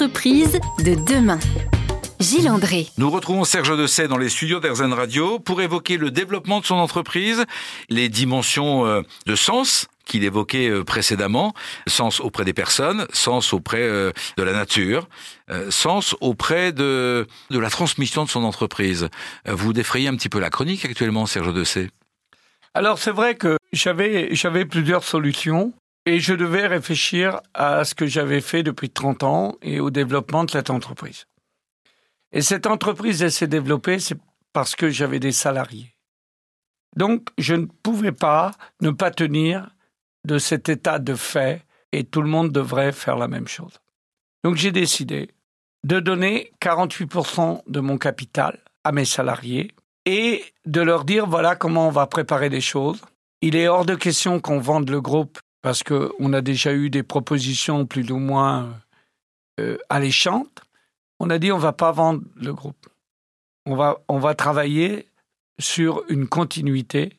L'entreprise de demain. Gilles André. Nous retrouvons Serge Dessay dans les studios d'Airzen Radio pour évoquer le développement de son entreprise, les dimensions euh, de sens qu'il évoquait euh, précédemment, sens auprès des personnes, sens auprès euh, de la nature, sens auprès de, de la transmission de son entreprise. Vous défrayez un petit peu la chronique actuellement, Serge Dessay Alors c'est vrai que j'avais, j'avais plusieurs solutions. Et je devais réfléchir à ce que j'avais fait depuis 30 ans et au développement de cette entreprise. Et cette entreprise, elle s'est développée, c'est parce que j'avais des salariés. Donc, je ne pouvais pas ne pas tenir de cet état de fait et tout le monde devrait faire la même chose. Donc, j'ai décidé de donner 48% de mon capital à mes salariés et de leur dire voilà comment on va préparer les choses. Il est hors de question qu'on vende le groupe parce qu'on a déjà eu des propositions plus ou moins euh, alléchantes on a dit on va pas vendre le groupe. On va, on va travailler sur une continuité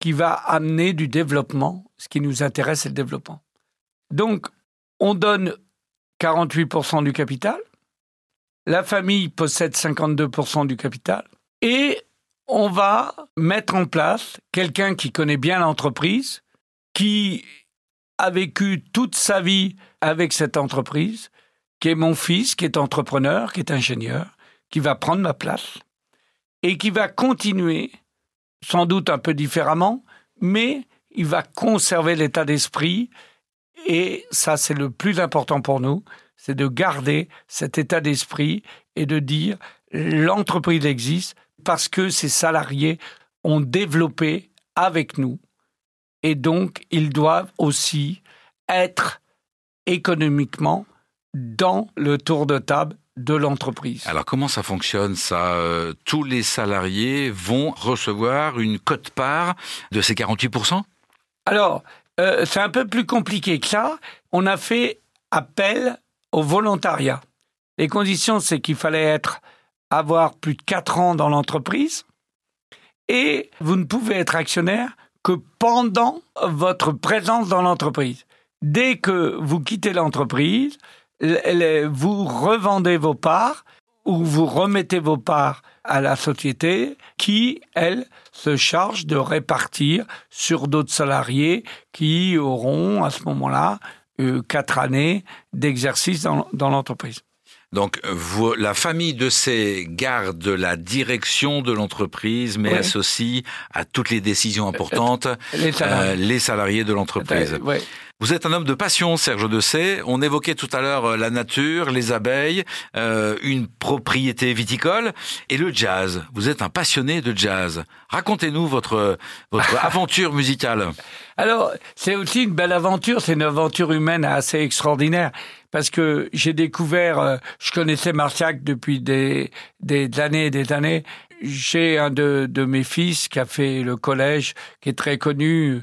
qui va amener du développement. Ce qui nous intéresse, c'est le développement. Donc, on donne 48% du capital. La famille possède 52% du capital. Et on va mettre en place quelqu'un qui connaît bien l'entreprise, qui a vécu toute sa vie avec cette entreprise, qui est mon fils, qui est entrepreneur, qui est ingénieur, qui va prendre ma place et qui va continuer, sans doute un peu différemment, mais il va conserver l'état d'esprit et ça c'est le plus important pour nous, c'est de garder cet état d'esprit et de dire l'entreprise existe parce que ses salariés ont développé avec nous et donc ils doivent aussi être économiquement dans le tour de table de l'entreprise. Alors comment ça fonctionne ça euh, Tous les salariés vont recevoir une cote-part de ces 48% Alors, euh, c'est un peu plus compliqué que ça. On a fait appel au volontariat. Les conditions, c'est qu'il fallait être avoir plus de 4 ans dans l'entreprise et vous ne pouvez être actionnaire que pendant votre présence dans l'entreprise. Dès que vous quittez l'entreprise, vous revendez vos parts ou vous remettez vos parts à la société qui, elle, se charge de répartir sur d'autres salariés qui auront à ce moment-là euh, quatre années d'exercice dans l'entreprise. Donc, vous, la famille de ces garde la direction de l'entreprise, mais associe à toutes les décisions importantes les salariés, euh, les salariés de l'entreprise. Vous êtes un homme de passion, Serge Dessay. On évoquait tout à l'heure euh, la nature, les abeilles, euh, une propriété viticole et le jazz. Vous êtes un passionné de jazz. Racontez-nous votre votre aventure musicale. Alors, c'est aussi une belle aventure. C'est une aventure humaine assez extraordinaire parce que j'ai découvert. Euh, je connaissais Marciac depuis des des années et des années j'ai un de, de, mes fils qui a fait le collège, qui est très connu euh,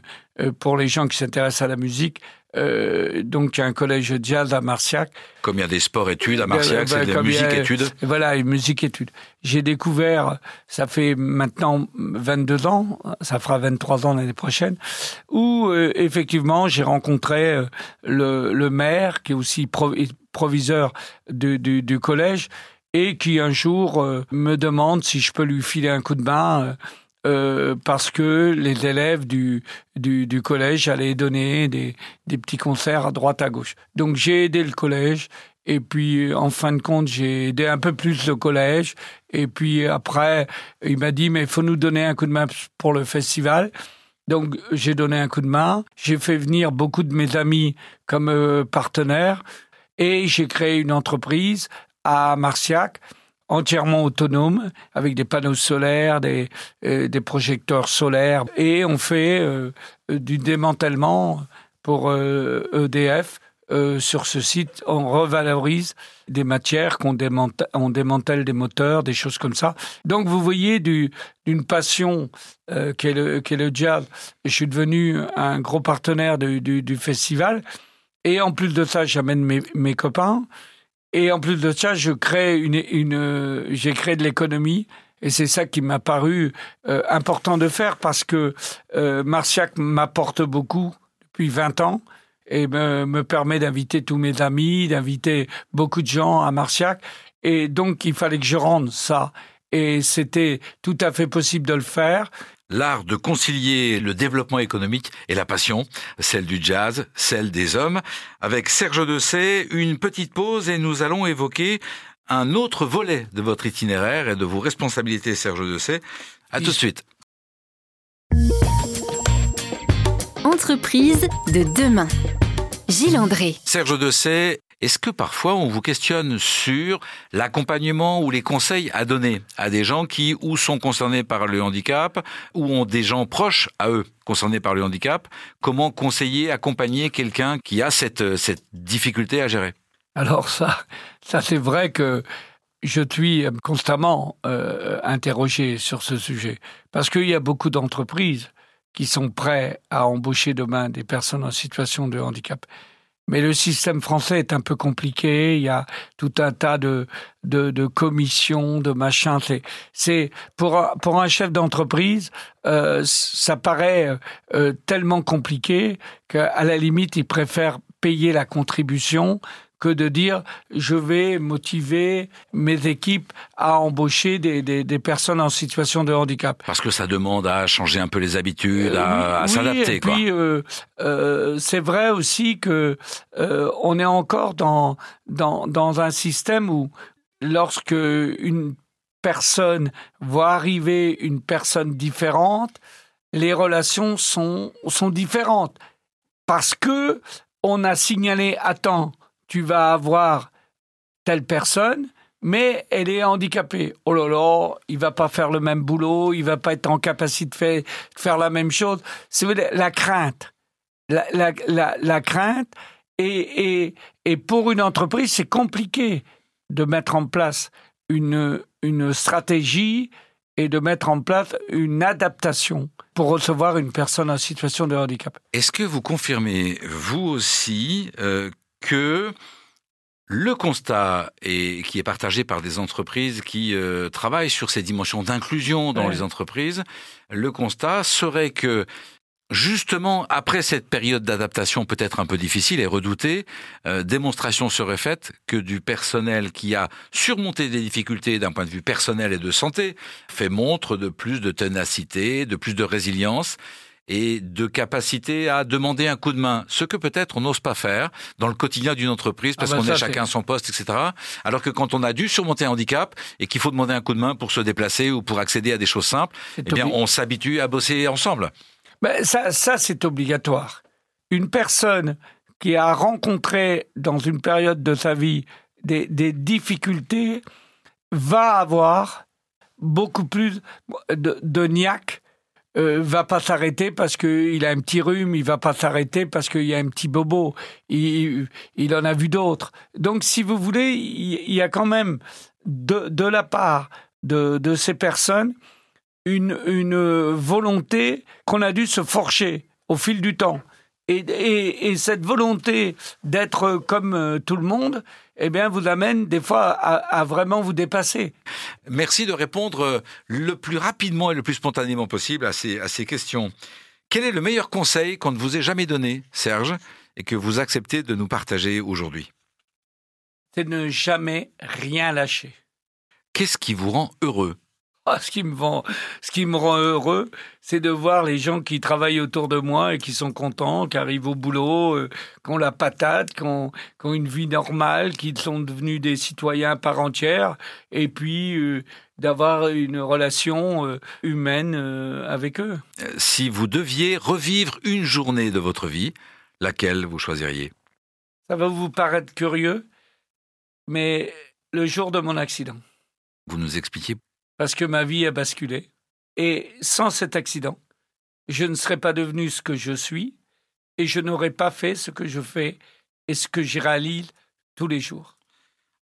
pour les gens qui s'intéressent à la musique. Euh, donc, il y a un collège de jazz à Marciac. Comme il y a des sports-études à Marciac, c'est de musique-études Voilà, musique-études. J'ai découvert, ça fait maintenant 22 ans, ça fera 23 ans l'année prochaine, où euh, effectivement j'ai rencontré euh, le, le, maire, qui est aussi proviseur du, du, du collège, et qui un jour euh, me demande si je peux lui filer un coup de main euh, euh, parce que les élèves du, collège allaient donner des, des petits concerts à droite à gauche. Donc j'ai aidé le collège et puis en fin de compte j'ai aidé un peu plus le collège et puis après il m'a dit mais il faut nous donner un coup de main pour le festival. Donc j'ai donné un coup de main, j'ai fait venir beaucoup de mes amis comme partenaires et j'ai créé une entreprise à Marciac, entièrement autonome, avec des panneaux solaires, des, euh, des projecteurs solaires, et on fait euh, du démantèlement pour EDF. Euh, e sur ce site, on revalorise des matières qu'on démantèle, on démantèle des moteurs, des choses comme ça. Donc vous voyez d'une passion qu'est le, qu le jazz. Je suis devenu un gros partenaire du, festival. Et en plus de ça, j'amène mes copains. Et en plus de ça, je crée une, une j'ai créé de l'économie. Et c'est ça qui m'a paru euh, important de faire parce que euh, Marciac m'apporte beaucoup depuis 20 ans. et me, me permet d'inviter tous mes amis, d'inviter beaucoup de gens à Marciac. Et donc, il fallait que je rende ça. Et c'était tout à fait possible de le faire. L'art de concilier le développement économique et la passion, celle du jazz, celle des hommes. Avec Serge Dessay, une petite pause et nous allons évoquer un autre volet de votre itinéraire et de vos responsabilités, Serge Dessay. À tout de suite. Entreprise de demain. Gilles André. Serge Dessay, est-ce que parfois on vous questionne sur l'accompagnement ou les conseils à donner à des gens qui ou sont concernés par le handicap ou ont des gens proches à eux concernés par le handicap? Comment conseiller, accompagner quelqu'un qui a cette, cette difficulté à gérer? Alors ça, ça c'est vrai que je suis constamment euh, interrogé sur ce sujet. Parce qu'il y a beaucoup d'entreprises qui sont prêts à embaucher demain des personnes en situation de handicap. Mais le système français est un peu compliqué. Il y a tout un tas de de, de commissions, de machins. C'est c'est pour un, pour un chef d'entreprise, euh, ça paraît euh, tellement compliqué qu'à la limite, il préfère payer la contribution que de dire je vais motiver mes équipes à embaucher des, des, des, personnes en situation de handicap. Parce que ça demande à changer un peu les habitudes, à, euh, s'adapter. Et puis euh, euh, c'est vrai aussi que euh, on est encore dans, dans dans un système où lorsque une personne voit arriver une personne différente, les relations sont sont différentes parce que on a signalé à temps tu vas avoir telle personne, mais elle est handicapée. Oh là là, il va pas faire le même boulot, il va pas être en capacité de faire, la même chose. C'est la crainte. La, crainte. Et, pour une entreprise, c'est compliqué de mettre en place une, une stratégie et de mettre en place une adaptation pour recevoir une personne en situation de handicap. Est-ce que vous confirmez, vous aussi, euh, que le constat est, qui est partagé par des entreprises qui euh, travaillent sur ces dimensions d'inclusion dans les entreprises, le constat serait que Justement, après cette période d'adaptation peut-être un peu difficile et redoutée, euh, démonstration serait faite que du personnel qui a surmonté des difficultés d'un point de vue personnel et de santé fait montre de plus de ténacité, de plus de résilience et de capacité à demander un coup de main, ce que peut-être on n'ose pas faire dans le quotidien d'une entreprise parce ah bah qu'on est chacun à son poste, etc. Alors que quand on a dû surmonter un handicap et qu'il faut demander un coup de main pour se déplacer ou pour accéder à des choses simples, eh bien, on s'habitue à bosser ensemble. Ben ça, ça c'est obligatoire. Une personne qui a rencontré dans une période de sa vie des, des difficultés va avoir beaucoup plus de, de niaque euh, va pas s'arrêter parce qu'il a un petit rhume, il va pas s'arrêter parce qu'il y a un petit bobo. Il, il en a vu d'autres. Donc, si vous voulez, il, y a quand même de, de la part de, de ces personnes une, une volonté qu'on a dû se forger au fil du temps. Et, et, et cette volonté d'être comme euh, tout le monde, eh bien, vous amène des fois à, vraiment vous dépasser. Merci de répondre euh, le plus rapidement et le plus spontanément possible à ces, à ces questions. Quel est le meilleur conseil qu'on ne vous ait jamais donné, Serge, et que vous acceptez de nous partager aujourd'hui? C'est ne jamais rien lâcher. Qu'est-ce qui vous rend heureux? ah, ce qui me rend, ce qui me rend heureux, c'est de voir les gens qui travaillent autour de moi et qui sont contents, qui arrivent au boulot, euh, qui ont la patate, qui ont, qui ont, une vie normale, qui sont devenus des citoyens par entière, et puis euh, d'avoir une relation euh, humaine avec eux. Si vous deviez revivre une journée de votre vie, laquelle vous choisiriez? Ça va vous paraître curieux, mais le jour de mon accident. Vous nous expliquez parce que ma vie a basculé. Et sans cet accident, je ne serais pas devenu ce que je suis et je n'aurais pas fait ce que je fais et ce que j'irai à Lille tous les jours.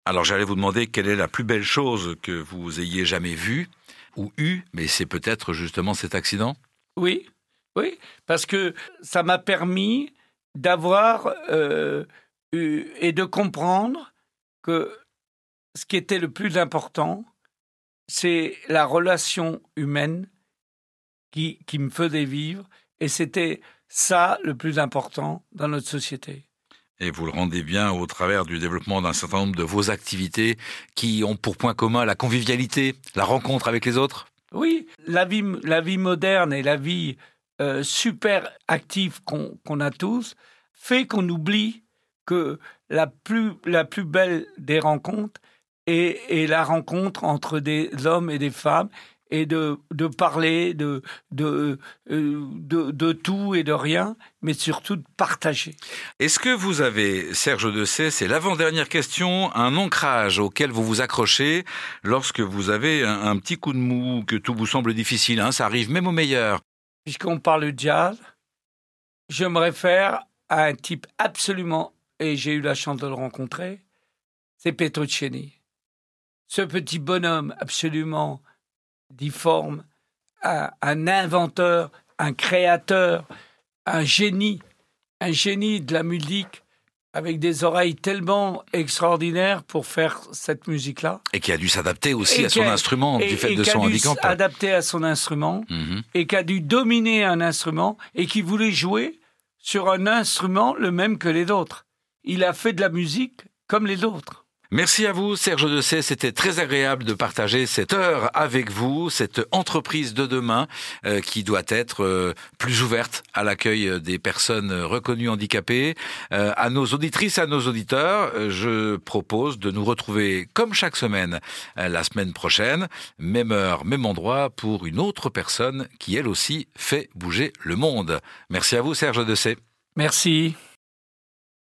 Alors j'allais vous demander quelle est la plus belle chose que vous ayez jamais vue ou eue, mais c'est peut-être justement cet accident? Oui, oui, parce que ça m'a permis d'avoir euh, et de comprendre que ce qui était le plus important, c'est la relation humaine qui, qui me faisait vivre et c'était ça le plus important dans notre société. Et vous le rendez bien au travers du développement d'un certain nombre de vos activités qui ont pour point commun la convivialité, la rencontre avec les autres? Oui, la vie, la vie moderne et la vie euh, super active qu'on a tous fait qu'on oublie que la plus, la plus belle des rencontres est, la rencontre entre des hommes et des femmes et de, de parler de, de, euh, de, de, tout et de rien, mais surtout de partager. Est-ce que vous avez, Serge Dessay, c'est l'avant-dernière question, un ancrage auquel vous vous accrochez lorsque vous avez un, petit coup de mou, que tout vous semble difficile, hein, ça arrive même au meilleur Puisqu'on parle de jazz, je me réfère à un type absolument, et j'ai eu la chance de le rencontrer, c'est Petrucciani. Ce petit bonhomme absolument difforme, un, un inventeur, un créateur, un génie, un génie de la musique avec des oreilles tellement extraordinaires pour faire cette musique-là. Et qui a dû s'adapter aussi à son instrument du fait de son handicap. Adapté à son instrument mhm. et qui a dû dominer un instrument et qui voulait jouer sur un instrument le même que les autres. Il a fait de la musique comme les autres. Merci à vous, Serge Dessay. C'était très agréable de partager cette heure avec vous, cette entreprise de demain euh, qui doit être euh, plus ouverte à l'accueil des personnes reconnues handicapées. Euh, à nos auditrices, à nos auditeurs, je propose de nous retrouver comme chaque semaine la semaine prochaine, même heure, même endroit, pour une autre personne qui elle aussi fait bouger le monde. Merci à vous, Serge Dessay. Merci.